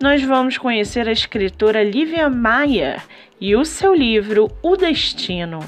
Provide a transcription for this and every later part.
nós vamos conhecer a escritora Lívia Maia e o seu livro O Destino.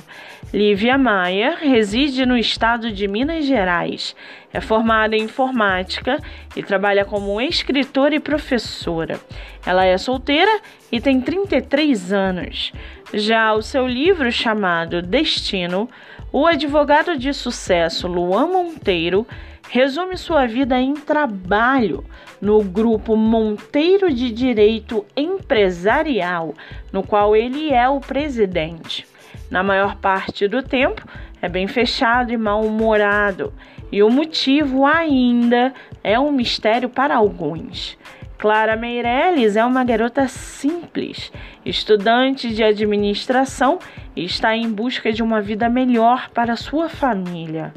Lívia Maia reside no estado de Minas Gerais. É formada em informática e trabalha como escritora e professora. Ela é solteira e tem 33 anos. Já o seu livro chamado Destino, o advogado de sucesso Luan Monteiro resume sua vida em trabalho no grupo Monteiro de Direito Empresarial, no qual ele é o presidente. Na maior parte do tempo, é bem fechado e mal-humorado, e o motivo ainda é um mistério para alguns. Clara Meirelles é uma garota simples, estudante de administração e está em busca de uma vida melhor para sua família.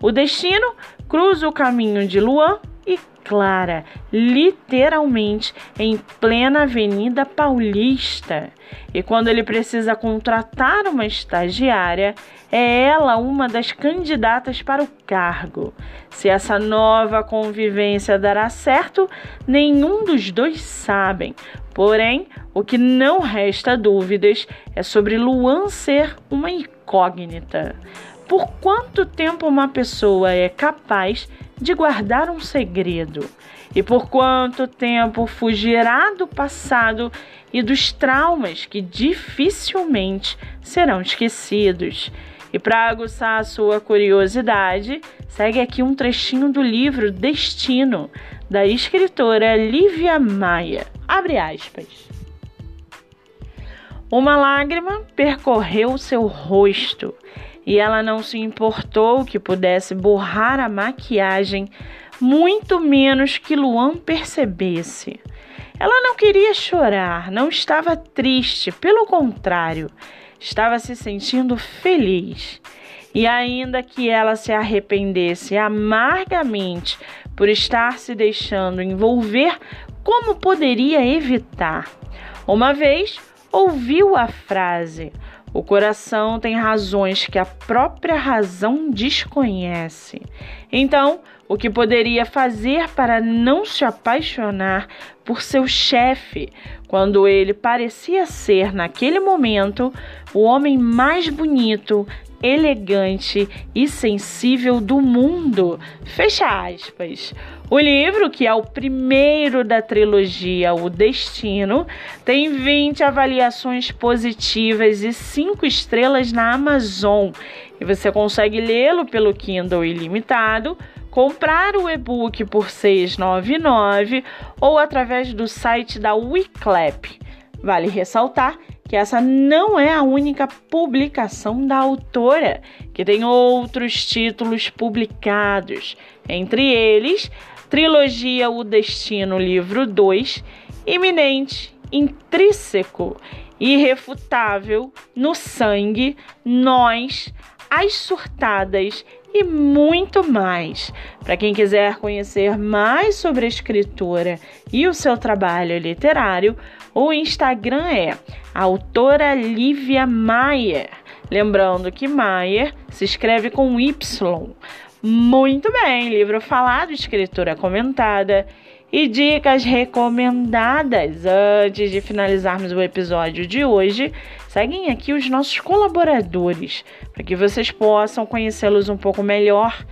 O destino cruza o caminho de Luan e Clara, literalmente em plena Avenida Paulista. E quando ele precisa contratar uma estagiária, é ela uma das candidatas para o cargo. Se essa nova convivência dará certo, nenhum dos dois sabem. Porém, o que não resta dúvidas é sobre Luan ser uma incógnita. Por quanto tempo uma pessoa é capaz de guardar um segredo? E por quanto tempo fugirá do passado e dos traumas que dificilmente serão esquecidos? E para aguçar a sua curiosidade, segue aqui um trechinho do livro Destino, da escritora Lívia Maia. Abre aspas. Uma lágrima percorreu seu rosto e ela não se importou que pudesse borrar a maquiagem, muito menos que Luan percebesse. Ela não queria chorar, não estava triste, pelo contrário, estava se sentindo feliz. E ainda que ela se arrependesse amargamente por estar se deixando envolver, como poderia evitar? Uma vez ouviu a frase: o coração tem razões que a própria razão desconhece. Então, o que poderia fazer para não se apaixonar por seu chefe, quando ele parecia ser, naquele momento, o homem mais bonito, elegante e sensível do mundo? Fecha aspas. O livro, que é o primeiro da trilogia O Destino, tem 20 avaliações positivas e 5 estrelas na Amazon. E você consegue lê-lo pelo Kindle ilimitado, comprar o e-book por R$ 6,99 ou através do site da Wiclap. Vale ressaltar que essa não é a única publicação da autora, que tem outros títulos publicados, entre eles Trilogia O Destino, livro 2, iminente, intrínseco, irrefutável, no sangue, nós, as surtadas e muito mais. Para quem quiser conhecer mais sobre a escritora e o seu trabalho literário, o Instagram é autora Lívia Maier. Lembrando que Maier se escreve com Y. Muito bem, livro falado, escritura comentada e dicas recomendadas. Antes de finalizarmos o episódio de hoje, seguem aqui os nossos colaboradores para que vocês possam conhecê-los um pouco melhor.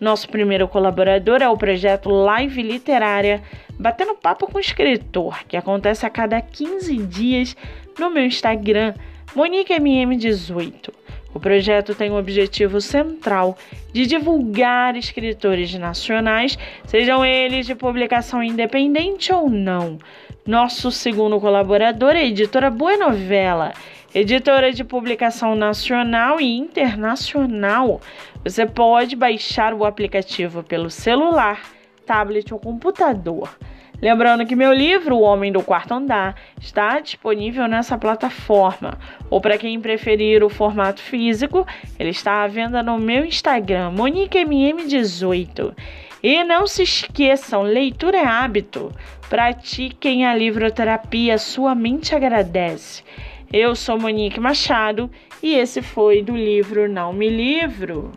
Nosso primeiro colaborador é o projeto Live Literária Batendo Papo com o Escritor, que acontece a cada 15 dias no meu Instagram, MoniqueMM18. O projeto tem o objetivo central de divulgar escritores nacionais, sejam eles de publicação independente ou não. Nosso segundo colaborador é a editora Boa Novela, editora de publicação nacional e internacional. Você pode baixar o aplicativo pelo celular, tablet ou computador. Lembrando que meu livro, O Homem do Quarto Andar, está disponível nessa plataforma. Ou para quem preferir o formato físico, ele está à venda no meu Instagram, MoniqueMM18. E não se esqueçam, leitura é hábito. Pratiquem a livroterapia, sua mente agradece. Eu sou Monique Machado e esse foi do livro Não Me Livro.